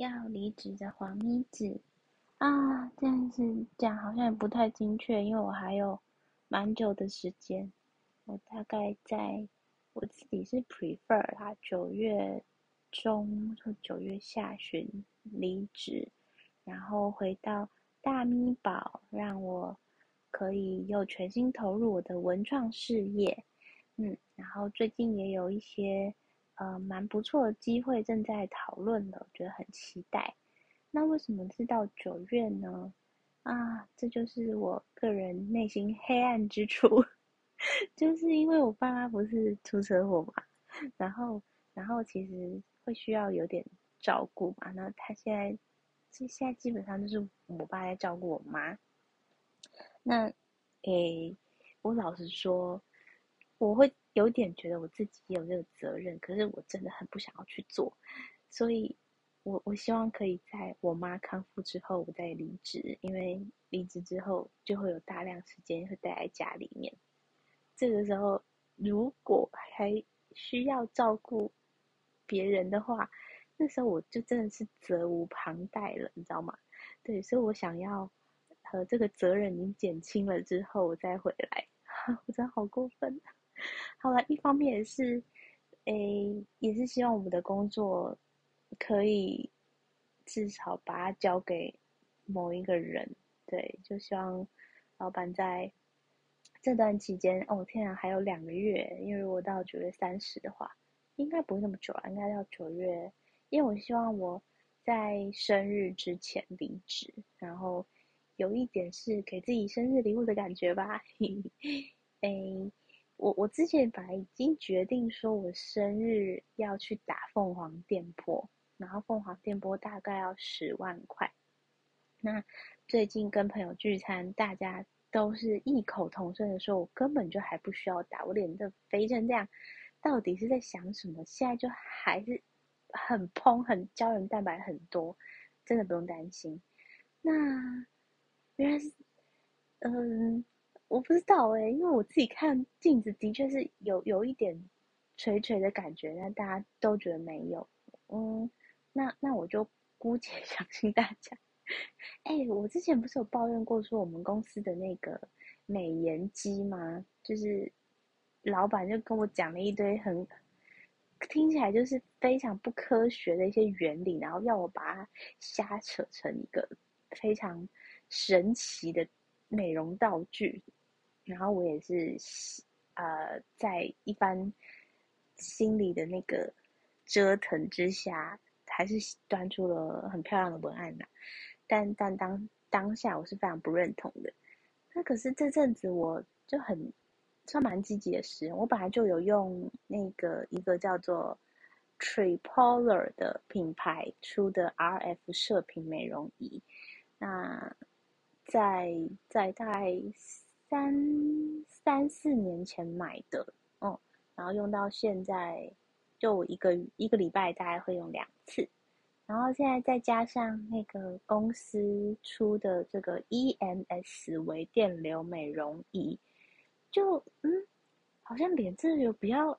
要离职的黄咪子啊，但是讲好像也不太精确，因为我还有蛮久的时间。我大概在我自己是 prefer 啦，九月中或九月下旬离职，然后回到大咪宝，让我可以又全心投入我的文创事业。嗯，然后最近也有一些呃蛮不错的机会正在讨论的，觉得很期待。那为什么是到九月呢？啊，这就是我个人内心黑暗之处。就是因为我爸妈不是出车祸嘛，然后，然后其实会需要有点照顾嘛。那他现在，现现在基本上就是我爸在照顾我妈。那，诶，我老实说，我会有点觉得我自己有这个责任，可是我真的很不想要去做。所以，我我希望可以在我妈康复之后，我再离职，因为离职之后就会有大量时间会待在家里面。这个时候，如果还需要照顾别人的话，那时候我就真的是责无旁贷了，你知道吗？对，所以我想要和这个责任已经减轻了之后，我再回来。我真的好过分。好了，一方面也是，诶，也是希望我们的工作可以至少把它交给某一个人。对，就希望老板在。这段期间，哦天啊，还有两个月，因为我到九月三十的话，应该不会那么久了，应该要九月，因为我希望我在生日之前离职，然后有一点是给自己生日礼物的感觉吧。哎，我我之前本来已经决定说我生日要去打凤凰电波，然后凤凰电波大概要十万块。那最近跟朋友聚餐，大家。都是异口同声的说：“我根本就还不需要打，我脸都肥成这样，到底是在想什么？现在就还是很嘭，很胶原蛋白很多，真的不用担心。那原来是，嗯，我不知道哎，因为我自己看镜子的确是有有一点垂垂的感觉，但大家都觉得没有。嗯，那那我就姑且 相信大家。”哎，我之前不是有抱怨过说我们公司的那个美颜机吗？就是老板就跟我讲了一堆很听起来就是非常不科学的一些原理，然后要我把它瞎扯成一个非常神奇的美容道具。然后我也是呃在一番心里的那个折腾之下，还是端出了很漂亮的文案呐。但但当当下我是非常不认同的，那可是这阵子我就很算蛮积极的使用我本来就有用那个一个叫做 Tripolar 的品牌出的 RF 射频美容仪，那在在大概三三四年前买的，嗯，然后用到现在就我一个一个礼拜大概会用两次。然后现在再加上那个公司出的这个 EMS 微电流美容仪，就嗯，好像脸真的有比较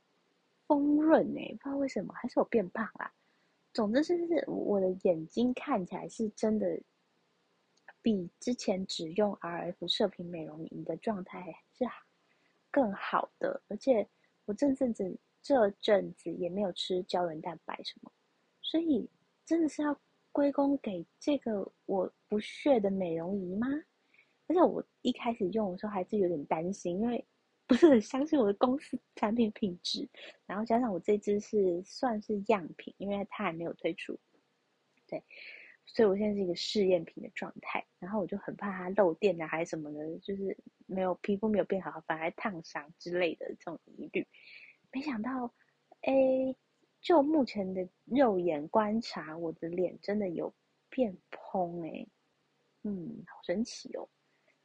丰润哎，不知道为什么，还是我变胖啦。总之就是我的眼睛看起来是真的比之前只用 RF 射频美容仪的状态是更好的，而且我这阵子这阵子也没有吃胶原蛋白什么，所以。真的是要归功给这个我不屑的美容仪吗？而且我一开始用的时候还是有点担心，因为 不是很相信我的公司产品品质。然后加上我这支是算是样品，因为它还没有推出，对，所以我现在是一个试验品的状态。然后我就很怕它漏电啊，还是什么的，就是没有皮肤没有变好，反而烫伤之类的这种疑虑。没想到，哎。就目前的肉眼观察，我的脸真的有变蓬哎，嗯，好神奇哦。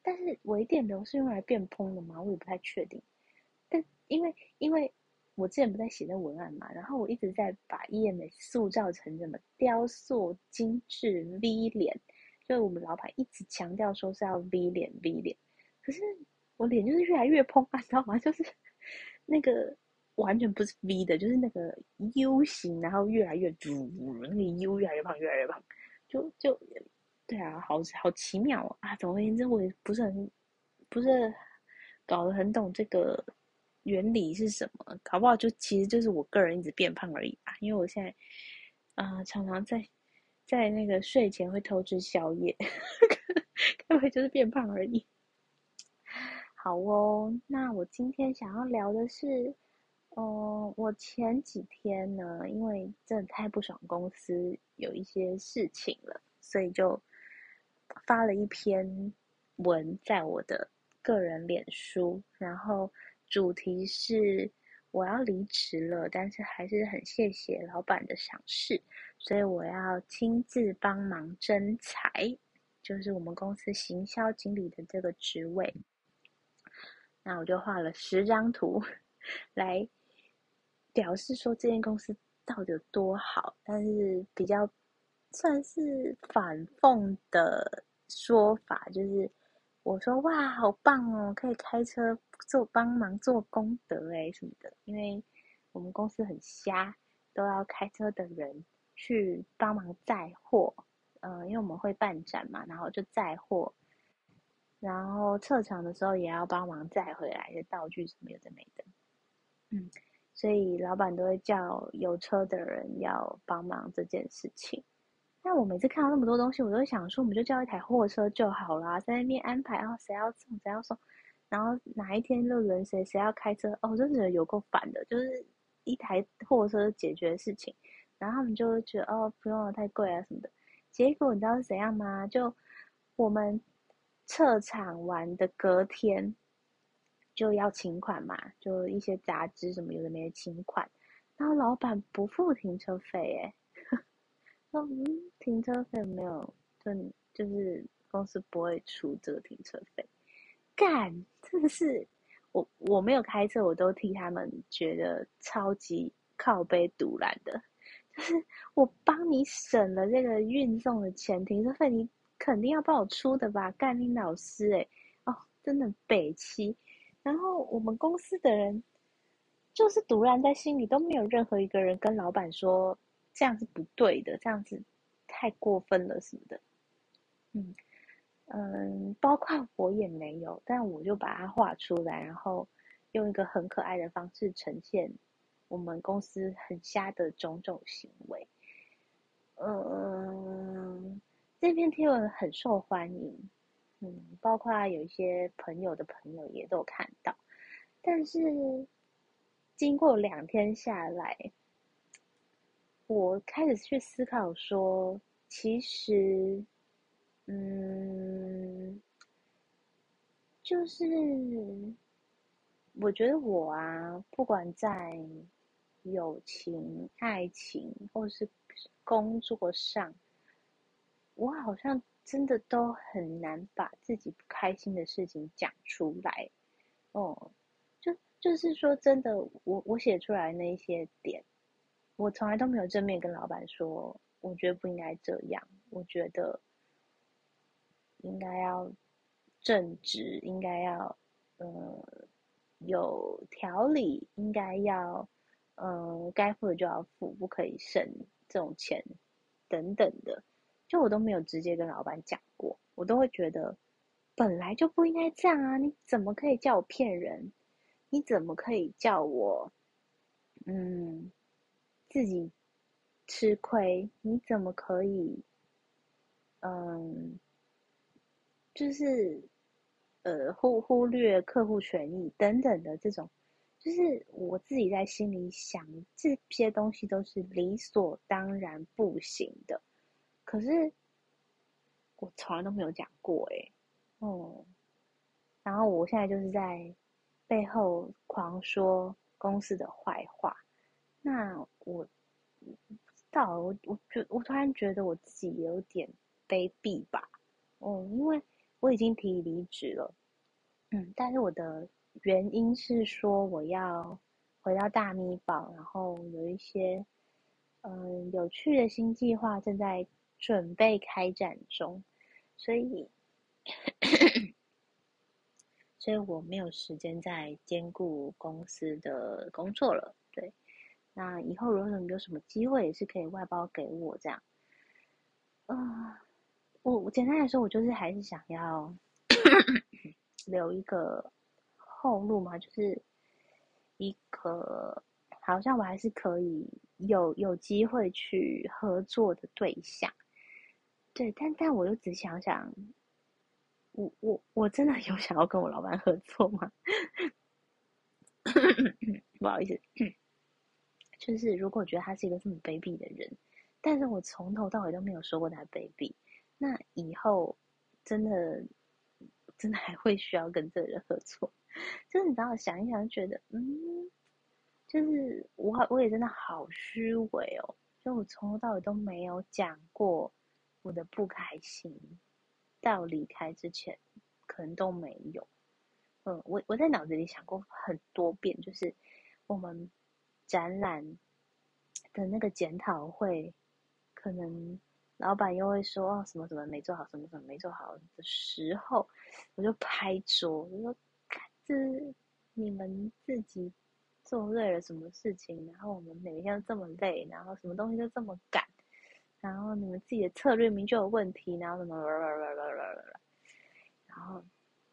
但是微电流是用来变蓬的吗？我也不太确定。但因为因为我之前不在写那文案嘛，然后我一直在把 EMS 塑造成什么雕塑精致 V 脸，就我们老板一直强调说是要 V 脸 V 脸，可是我脸就是越来越蓬啊，知道吗？就是那个。完全不是 V 的，就是那个 U 型，然后越来越嘟，那个 U 越来越胖，越来越胖，就就对啊，好好奇妙啊！总而言之，我也不是很不是搞得很懂这个原理是什么，搞不好就其实就是我个人一直变胖而已吧。因为我现在啊，常常在在那个睡前会偷吃宵夜，该不会就是变胖而已？好哦，那我今天想要聊的是。哦，我前几天呢，因为真的太不爽公司有一些事情了，所以就发了一篇文在我的个人脸书，然后主题是我要离职了，但是还是很谢谢老板的赏识，所以我要亲自帮忙征才，就是我们公司行销经理的这个职位。那我就画了十张图来。表示说这间公司到底有多好，但是比较算是反讽的说法，就是我说哇，好棒哦，可以开车做帮忙做功德哎什么的，因为我们公司很瞎，都要开车的人去帮忙载货，嗯，因为我们会办展嘛，然后就载货，然后撤场的时候也要帮忙载回来的道具什么有的没的，嗯。所以老板都会叫有车的人要帮忙这件事情。我每次看到那么多东西，我都想说，我们就叫一台货车就好啦，在那边安排哦，谁要送谁要送，然后哪一天就轮谁谁要开车哦，真的有够烦的，就是一台货车解决事情，然后他们就会觉得哦，不用了，太贵啊什么的。结果你知道是怎样吗？就我们撤场完的隔天。就要请款嘛，就一些杂志什么有的没的请款，然后老板不付停车费，哎，嗯停车费没有，就就是公司不会出这个停车费，干，真的是我我没有开车，我都替他们觉得超级靠背堵拦的，就是我帮你省了这个运送的钱，停车费你肯定要帮我出的吧，干你老师哎，哦，真的北七。然后我们公司的人就是独然在心里都没有任何一个人跟老板说这样是不对的，这样子太过分了什么的。嗯嗯，包括我也没有，但我就把它画出来，然后用一个很可爱的方式呈现我们公司很瞎的种种行为。嗯，这篇贴文很受欢迎。嗯，包括有一些朋友的朋友也都看到，但是经过两天下来，我开始去思考说，其实，嗯，就是我觉得我啊，不管在友情、爱情或是工作上，我好像。真的都很难把自己不开心的事情讲出来，哦，就就是说真的，我我写出来那些点，我从来都没有正面跟老板说，我觉得不应该这样，我觉得应该要正直，应该要呃有条理，应该要嗯该付的就要付，不可以省这种钱等等的。就我都没有直接跟老板讲过，我都会觉得本来就不应该这样啊！你怎么可以叫我骗人？你怎么可以叫我嗯自己吃亏？你怎么可以嗯就是呃忽忽略客户权益等等的这种，就是我自己在心里想这些东西都是理所当然不行的。可是我从来都没有讲过哎，哦，然后我现在就是在背后狂说公司的坏话，那我不知道，我我觉我突然觉得我自己有点卑鄙吧，哦，因为我已经提离职了，嗯，但是我的原因是说我要回到大咪堡，然后有一些嗯有趣的新计划正在。准备开展中，所以，所以我没有时间再兼顾公司的工作了。对，那以后如果有什么机会，也是可以外包给我这样。嗯，我我简单来说，我就是还是想要 留一个后路嘛，就是一个好像我还是可以有有机会去合作的对象。对，但但我又只想想，我我我真的有想要跟我老板合作吗？不好意思，就是如果我觉得他是一个这么卑鄙的人，但是我从头到尾都没有说过他卑鄙，那以后真的真的还会需要跟这个人合作？就是你知道，想一想，觉得嗯，就是我我也真的好虚伪哦，就我从头到尾都没有讲过。我的不开心到离开之前，可能都没有。嗯，我我在脑子里想过很多遍，就是我们展览的那个检讨会，可能老板又会说哦什么什么没做好，什么什么没做好的时候，我就拍桌，我说这你们自己做对了什么事情，然后我们每天都这么累，然后什么东西都这么赶。然后你们自己的策略明就有问题，然后什么，然后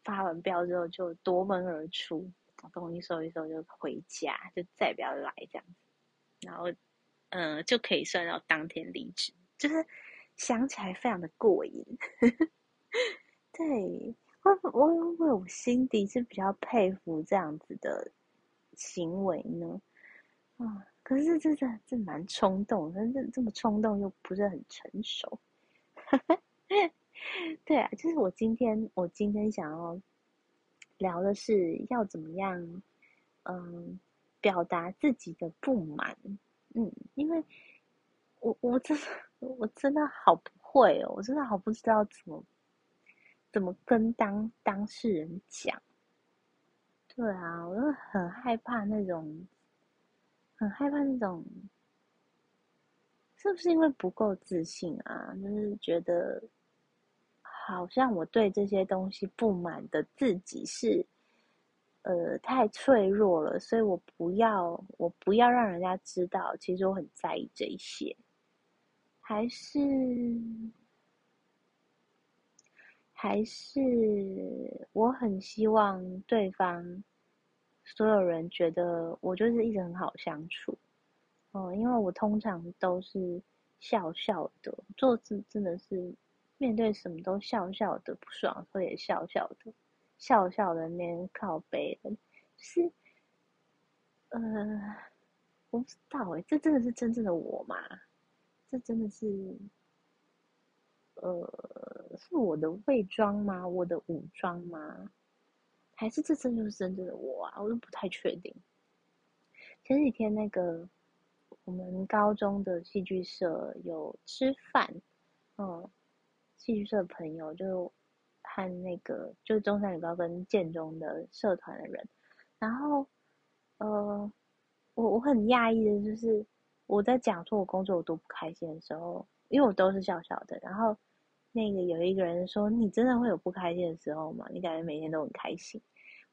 发完飙之后就夺门而出，东西收一收就回家，就再也不要来这样子。然后，嗯，就可以算到当天离职，就是想起来非常的过瘾。对我，我我我心底是比较佩服这样子的行为呢，啊。可是这这这蛮冲动，但这这么冲动又不是很成熟。对啊，就是我今天我今天想要聊的是要怎么样，嗯，表达自己的不满。嗯，因为我我真的我真的好不会哦，我真的好不知道怎么怎么跟当当事人讲。对啊，我就很害怕那种。很害怕那种，是不是因为不够自信啊？就是觉得好像我对这些东西不满的自己是，呃，太脆弱了，所以我不要，我不要让人家知道，其实我很在意这一些，还是还是我很希望对方。所有人觉得我就是一直很好相处，哦，因为我通常都是笑笑的，做事真的是面对什么都笑笑的，不爽会也笑笑的，笑笑的那靠背的，是，呃，我不知道哎，这真的是真正的我吗？这真的是，呃，是我的伪装吗？我的武装吗？还是这真就是真正的我啊！我都不太确定。前几天那个我们高中的戏剧社有吃饭，嗯，戏剧社的朋友就和那个就是中山女高跟建中的社团的人，然后呃，我我很讶异的就是我在讲说我工作有多不开心的时候，因为我都是笑笑的，然后。那个有一个人说：“你真的会有不开心的时候吗？你感觉每天都很开心？”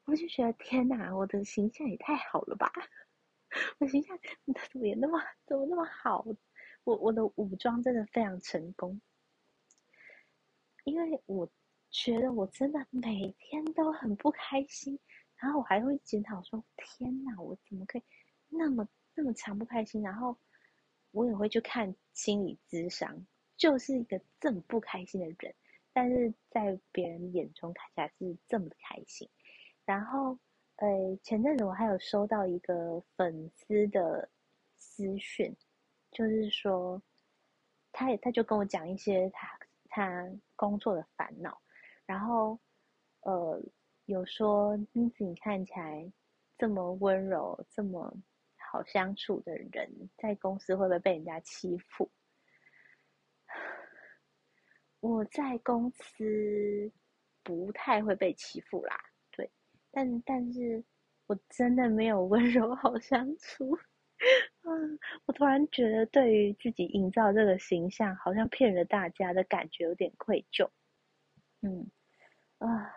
我就觉得天哪，我的形象也太好了吧！我形象怎么也那么怎么那么好？我我的武装真的非常成功，因为我觉得我真的每天都很不开心，然后我还会检讨说：“天哪，我怎么可以那么那么常不开心？”然后我也会去看心理咨商。就是一个这么不开心的人，但是在别人眼中看起来是这么开心。然后，呃，前阵子我还有收到一个粉丝的私讯，就是说，他也他就跟我讲一些他他工作的烦恼，然后，呃，有说妮子你看起来这么温柔、这么好相处的人，在公司会不会被人家欺负？我在公司不太会被欺负啦，对，但但是我真的没有温柔好相处，我突然觉得对于自己营造这个形象，好像骗了大家的感觉有点愧疚，嗯，啊，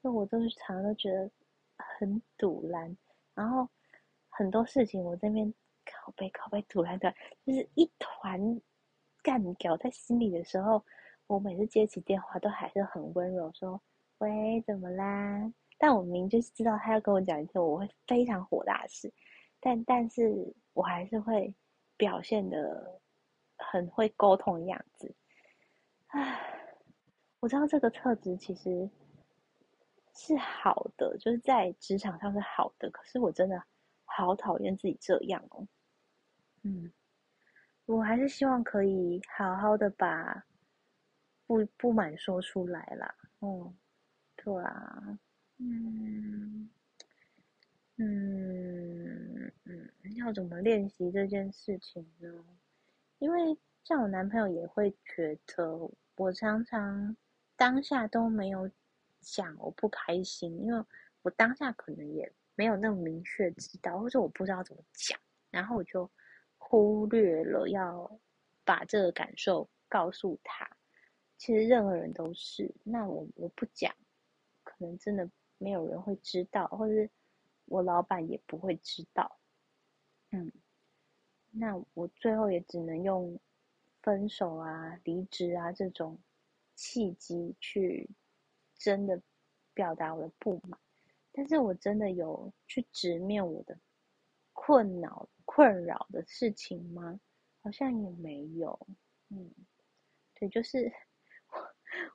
那我都是常常都觉得很堵然，然后很多事情我这边拷贝拷贝堵然的，就是一团干掉在心里的时候，我每次接起电话都还是很温柔说：“喂，怎么啦？”但我明就是知道他要跟我讲一些我会非常火大的事，但但是我还是会表现的很会沟通的样子。唉，我知道这个特质其实是好的，就是在职场上是好的。可是我真的好讨厌自己这样哦。嗯，我还是希望可以好好的把不不满说出来啦。嗯，对啊。嗯嗯嗯，要怎么练习这件事情呢？因为像我男朋友也会觉得我常常当下都没有讲我不开心，因为我当下可能也没有那么明确知道，或者我不知道怎么讲，然后我就忽略了要把这个感受告诉他。其实任何人都是，那我我不讲，可能真的。没有人会知道，或者是我老板也不会知道。嗯，那我最后也只能用分手啊、离职啊这种契机去真的表达我的不满。但是我真的有去直面我的困扰、困扰的事情吗？好像也没有。嗯，对，就是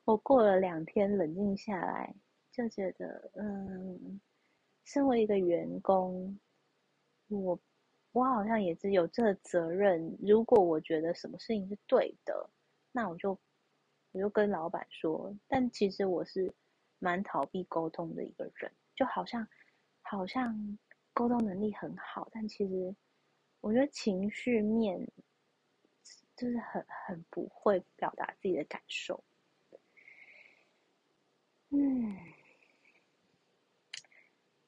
我过了两天冷静下来。就觉得，嗯，身为一个员工，我我好像也是有这个责任。如果我觉得什么事情是对的，那我就我就跟老板说。但其实我是蛮逃避沟通的一个人，就好像好像沟通能力很好，但其实我觉得情绪面就是很很不会表达自己的感受。嗯。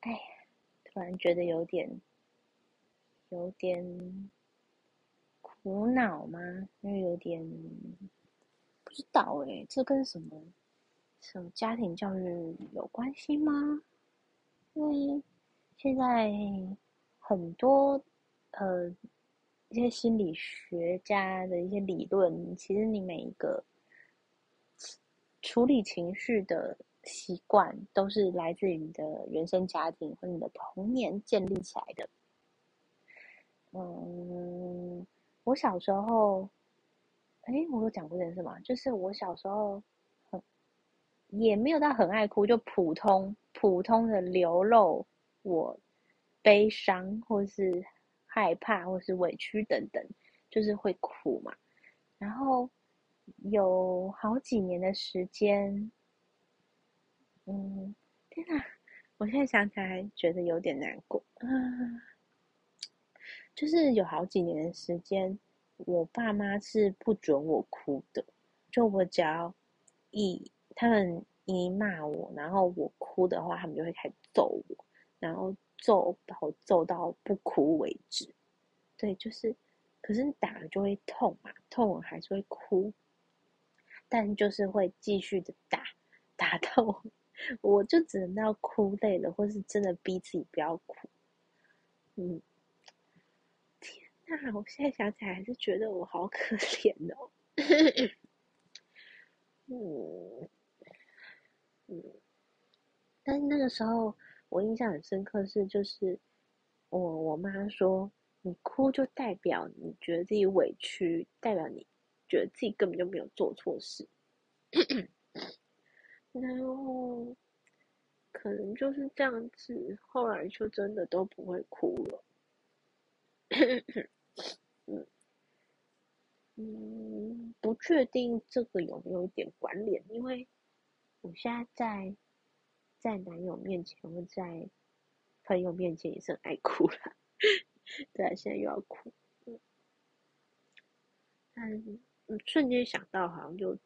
哎，突然觉得有点有点苦恼吗？因为有点不知道哎，这跟什么什么家庭教育有关系吗？因为现在很多呃一些心理学家的一些理论，其实你每一个处理情绪的。习惯都是来自于你的原生家庭或你的童年建立起来的。嗯，我小时候，哎，我有讲过这件事吗？就是我小时候很也没有到很爱哭，就普通普通的流露我悲伤或是害怕或是委屈等等，就是会哭嘛。然后有好几年的时间。嗯，天哪！我现在想起来觉得有点难过。嗯，就是有好几年的时间，我爸妈是不准我哭的。就我只要一他们一骂我，然后我哭的话，他们就会开始揍我，然后揍到揍到不哭为止。对，就是，可是打了就会痛嘛，痛我还是会哭，但就是会继续的打，打到。我就只能到哭累了，或是真的逼自己不要哭。嗯，那！我现在想起来还是觉得我好可怜哦。嗯嗯，但是那个时候我印象很深刻是，就是我我妈说，你哭就代表你觉得自己委屈，代表你觉得自己根本就没有做错事。然后，可能就是这样子，后来就真的都不会哭了。嗯 嗯，不确定这个有没有一点关联，因为我现在在在男友面前或在朋友面前也是很爱哭了。对啊，现在又要哭。但嗯，瞬间想到好像就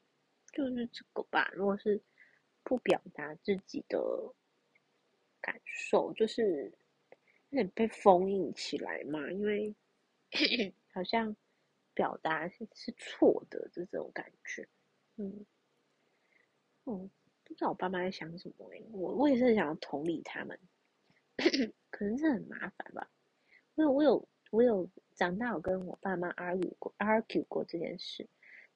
就是这个吧，如果是。不表达自己的感受，就是有点被封印起来嘛，因为 好像表达是是错的这种感觉，嗯，嗯，不知道我爸妈在想什么哎，我我也是很想要同理他们，可能是很麻烦吧。因为我有我有长大有跟我爸妈 argue 过 argue 过这件事，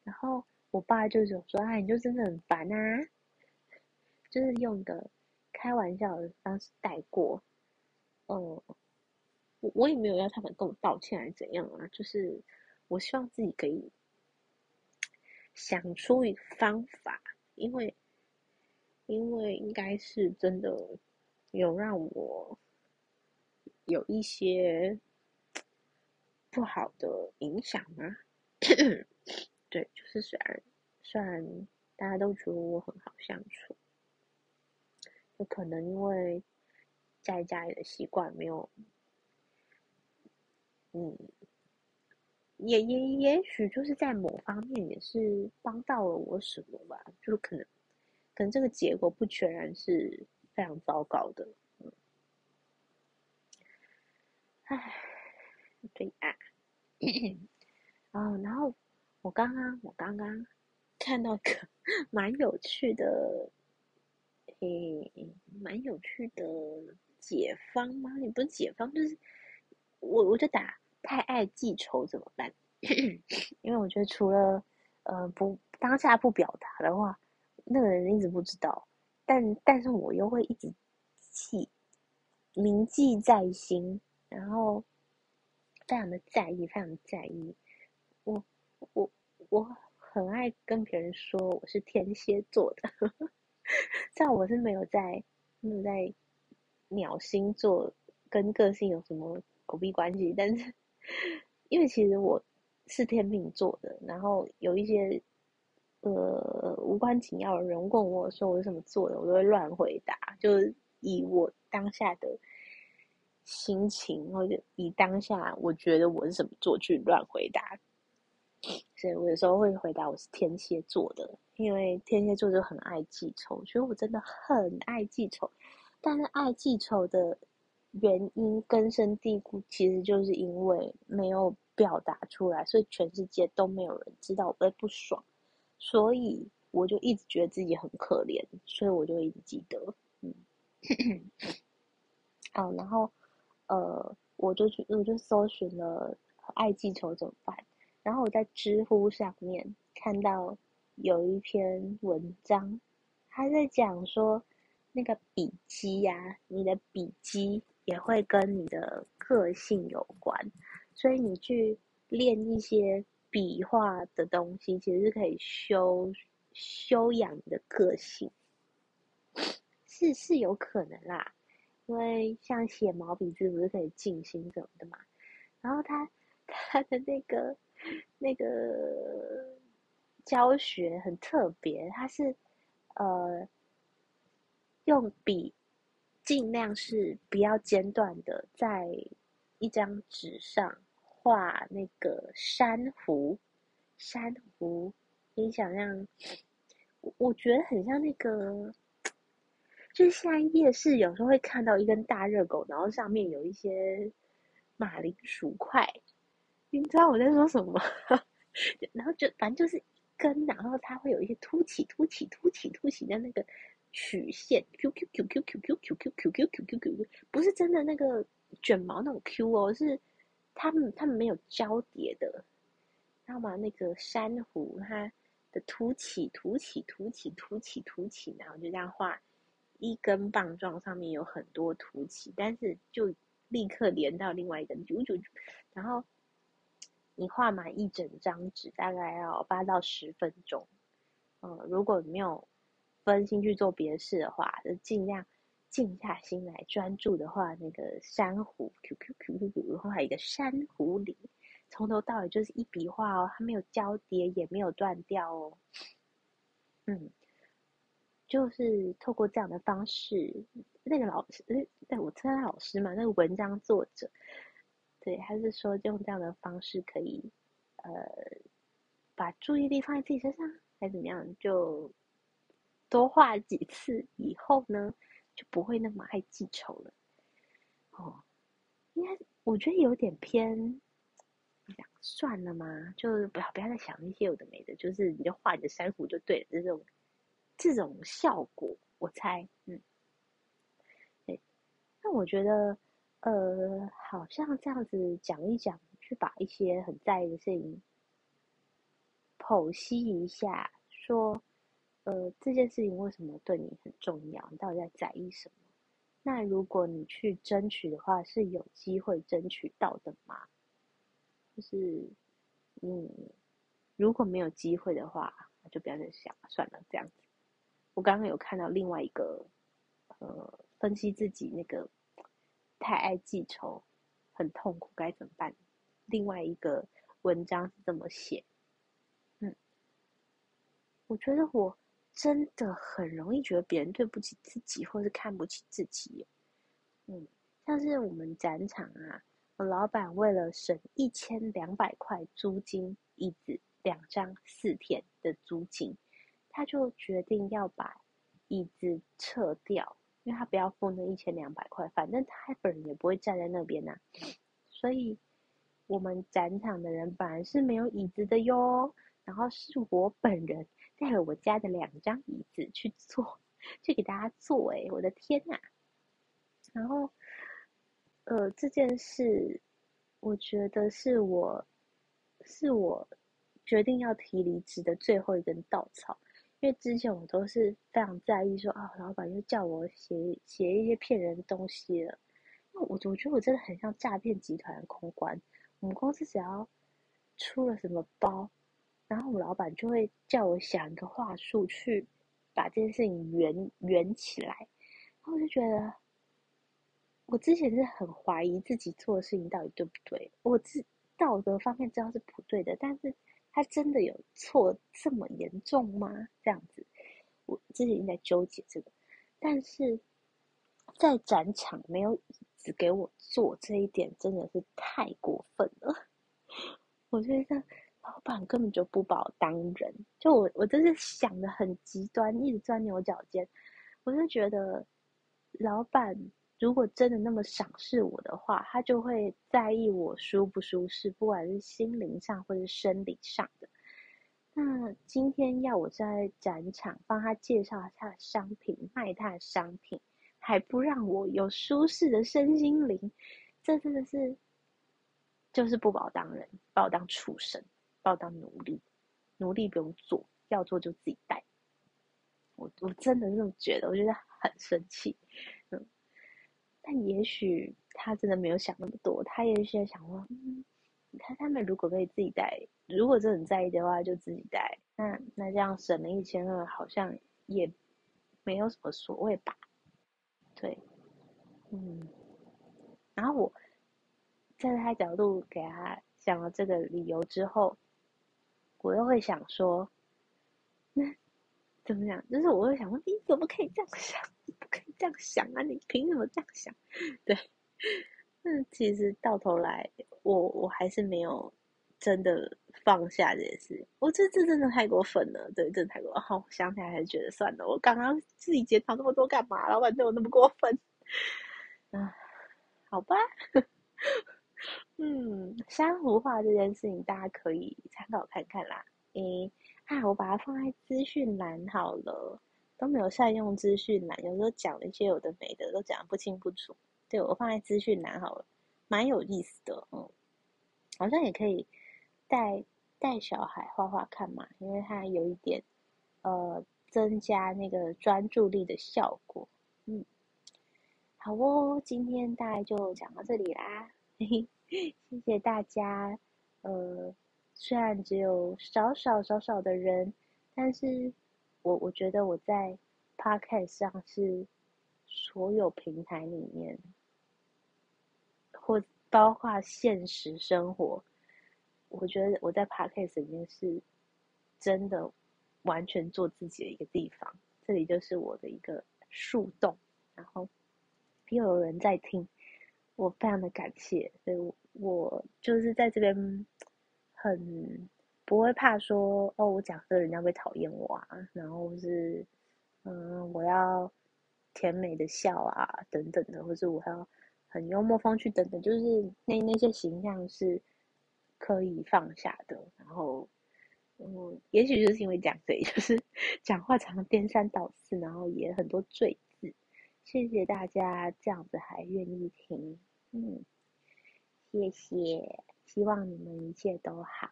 然后我爸就是说：“哎，你就真的很烦啊。”就是用一个开玩笑的方式带过。嗯，我我也没有要他们跟我道歉还是怎样啊，就是我希望自己可以想出一个方法，因为因为应该是真的有让我。有一些不好的影响吗？对，就是虽然虽然大家都觉得我很好相处，有可能因为在家里的习惯没有，嗯，也也也许就是在某方面也是帮到了我什么吧，就是可能可能这个结果不全然是非常糟糕的。唉，对啊，哦，然后我刚刚我刚刚 看到个蛮有趣的，诶，蛮有趣的解方吗？也不是解方，就是我我就打太爱记仇怎么办？因为我觉得除了呃不当下不表达的话，那个人一直不知道，但但是我又会一直记，铭记在心。然后，非常的在意，非常的在意。我我我很爱跟别人说我是天蝎座的，虽然我是没有在没有在鸟星座跟个性有什么狗屁关系，但是因为其实我是天秤座的，然后有一些呃无关紧要的人问我说我是什么座的，我都会乱回答，就是以我当下的。心情，或者以当下我觉得我是什么座去乱回答，所以我有时候会回答我是天蝎座的，因为天蝎座就很爱记仇，所以我真的很爱记仇。但是爱记仇的原因根深蒂固，其实就是因为没有表达出来，所以全世界都没有人知道我会不爽，所以我就一直觉得自己很可怜，所以我就一直记得，嗯，好，然后。呃，我就去，我就搜寻了爱记仇怎么办。然后我在知乎上面看到有一篇文章，他在讲说，那个笔记呀，你的笔记也会跟你的个性有关，所以你去练一些笔画的东西，其实是可以修修养你的个性，是是有可能啦。因为像写毛笔字不是可以静心什么的嘛，然后他他的那个那个教学很特别，他是呃用笔尽量是不要间断的在一张纸上画那个珊瑚，珊瑚，你想象，我我觉得很像那个。就是现在夜市有时候会看到一根大热狗，然后上面有一些马铃薯块，你知道我在说什么？然后就反正就是一根，然后它会有一些凸起、凸起、凸起、凸起的那个曲线，Q Q Q Q Q Q Q Q Q Q Q Q 不是真的那个卷毛那种 Q 哦，是他们他们没有交叠的，知道吗？那个珊瑚它的凸起、凸起、凸起、凸起、凸起，然后就这样画。一根棒状上面有很多凸起，但是就立刻连到另外一根，就就，然后你画满一整张纸大概要八到十分钟。嗯，如果没有分心去做别的事的话，就尽量静下心来专注的话，那个珊瑚 Q Q Q Q Q 画一个珊瑚林，从头到尾就是一笔画哦，它没有交叠也没有断掉哦。嗯。就是透过这样的方式，那个老师，对我称他老师嘛，那个文章作者，对，他是说用这样的方式可以，呃，把注意力放在自己身上，还怎么样？就多画几次以后呢，就不会那么爱记仇了。哦，应该我觉得有点偏，讲算了嘛，就不要不要再想那些有的没的，就是你就画你的珊瑚就对了，这种。这种效果，我猜，嗯，对。那我觉得，呃，好像这样子讲一讲，去把一些很在意的事情剖析一下，说，呃，这件事情为什么对你很重要？你到底在在意什么？那如果你去争取的话，是有机会争取到的吗？就是，嗯，如果没有机会的话，那就不要再想了，算了，这样子。我刚刚有看到另外一个，呃，分析自己那个太爱记仇，很痛苦，该怎么办？另外一个文章是这么写，嗯，我觉得我。真的很容易觉得别人对不起自己，或是看不起自己。嗯，像是我们展场啊，我老板为了省一千两百块租金，椅子两张四天的租金，他就决定要把椅子撤掉，因为他不要付那一千两百块，反正他本人也不会站在那边呐。所以，我们展场的人本来是没有椅子的哟，然后是我本人。带了我家的两张椅子去坐，去给大家坐。哎，我的天呐！然后，呃，这件事，我觉得是我，是我决定要提离职的最后一根稻草。因为之前我都是非常在意，说啊，老板又叫我写写一些骗人的东西了。那我我觉得我真的很像诈骗集团的公关。我们公司只要出了什么包。然后我老板就会叫我想一个话术去把这件事情圆圆起来，然后我就觉得，我之前是很怀疑自己做的事情到底对不对，我自道德方面知道是不对的，但是他真的有错这么严重吗？这样子，我之前在纠结这个，但是在展场没有椅子给我坐这一点真的是太过分了，我觉得。老板根本就不把我当人，就我我真是想的很极端，一直钻牛角尖。我就觉得，老板如果真的那么赏识我的话，他就会在意我舒不舒适，不管是心灵上或是生理上的。那今天要我在展场帮他介绍一下商品，卖他的商品，还不让我有舒适的身心灵，这真的是就是不把我当人，把我当畜生。把我当奴隶，奴隶不用做，要做就自己带。我我真的这么觉得，我觉得很生气。嗯，但也许他真的没有想那么多，他也许在想说，嗯，他他们如果可以自己带，如果真的很在意的话，就自己带。那那这样省了一千二，好像也没有什么所谓吧？对，嗯。然后我站在他角度给他想了这个理由之后。我又会想说，那怎么讲？就是我会想说，你怎么可以这样想？你不可以这样想啊！你凭什么这样想？对，那其实到头来，我我还是没有真的放下这件事。我这这真的太过分了，对，真的太过。好，想起来还是觉得算了。我刚刚自己检讨那么多干嘛？老板对我那么过分，啊，好吧。嗯，珊瑚画这件事情大家可以参考看看啦。诶，啊，我把它放在资讯栏好了，都没有善用资讯栏，有时候讲了一些有的没的，都讲不清不楚。对我放在资讯栏好了，蛮有意思的，嗯，好像也可以带带小孩画画看嘛，因为它有一点呃增加那个专注力的效果。嗯，好哦，今天大概就讲到这里啦。谢谢大家。呃，虽然只有少少少少的人，但是我我觉得我在 podcast 上是所有平台里面，或包括现实生活，我觉得我在 podcast 里面是真的完全做自己的一个地方。这里就是我的一个树洞，然后又有人在听。我非常的感谢，所以我我就是在这边很不会怕说哦，我讲这人家会讨厌我啊，然后是嗯，我要甜美的笑啊等等的，或者我要很幽默风趣等等，就是那那些形象是可以放下的。然后嗯，也许就是因为这样，所 以就是讲话常常颠三倒四，然后也很多赘。谢谢大家这样子还愿意听，嗯，谢谢，希望你们一切都好，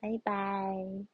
拜拜。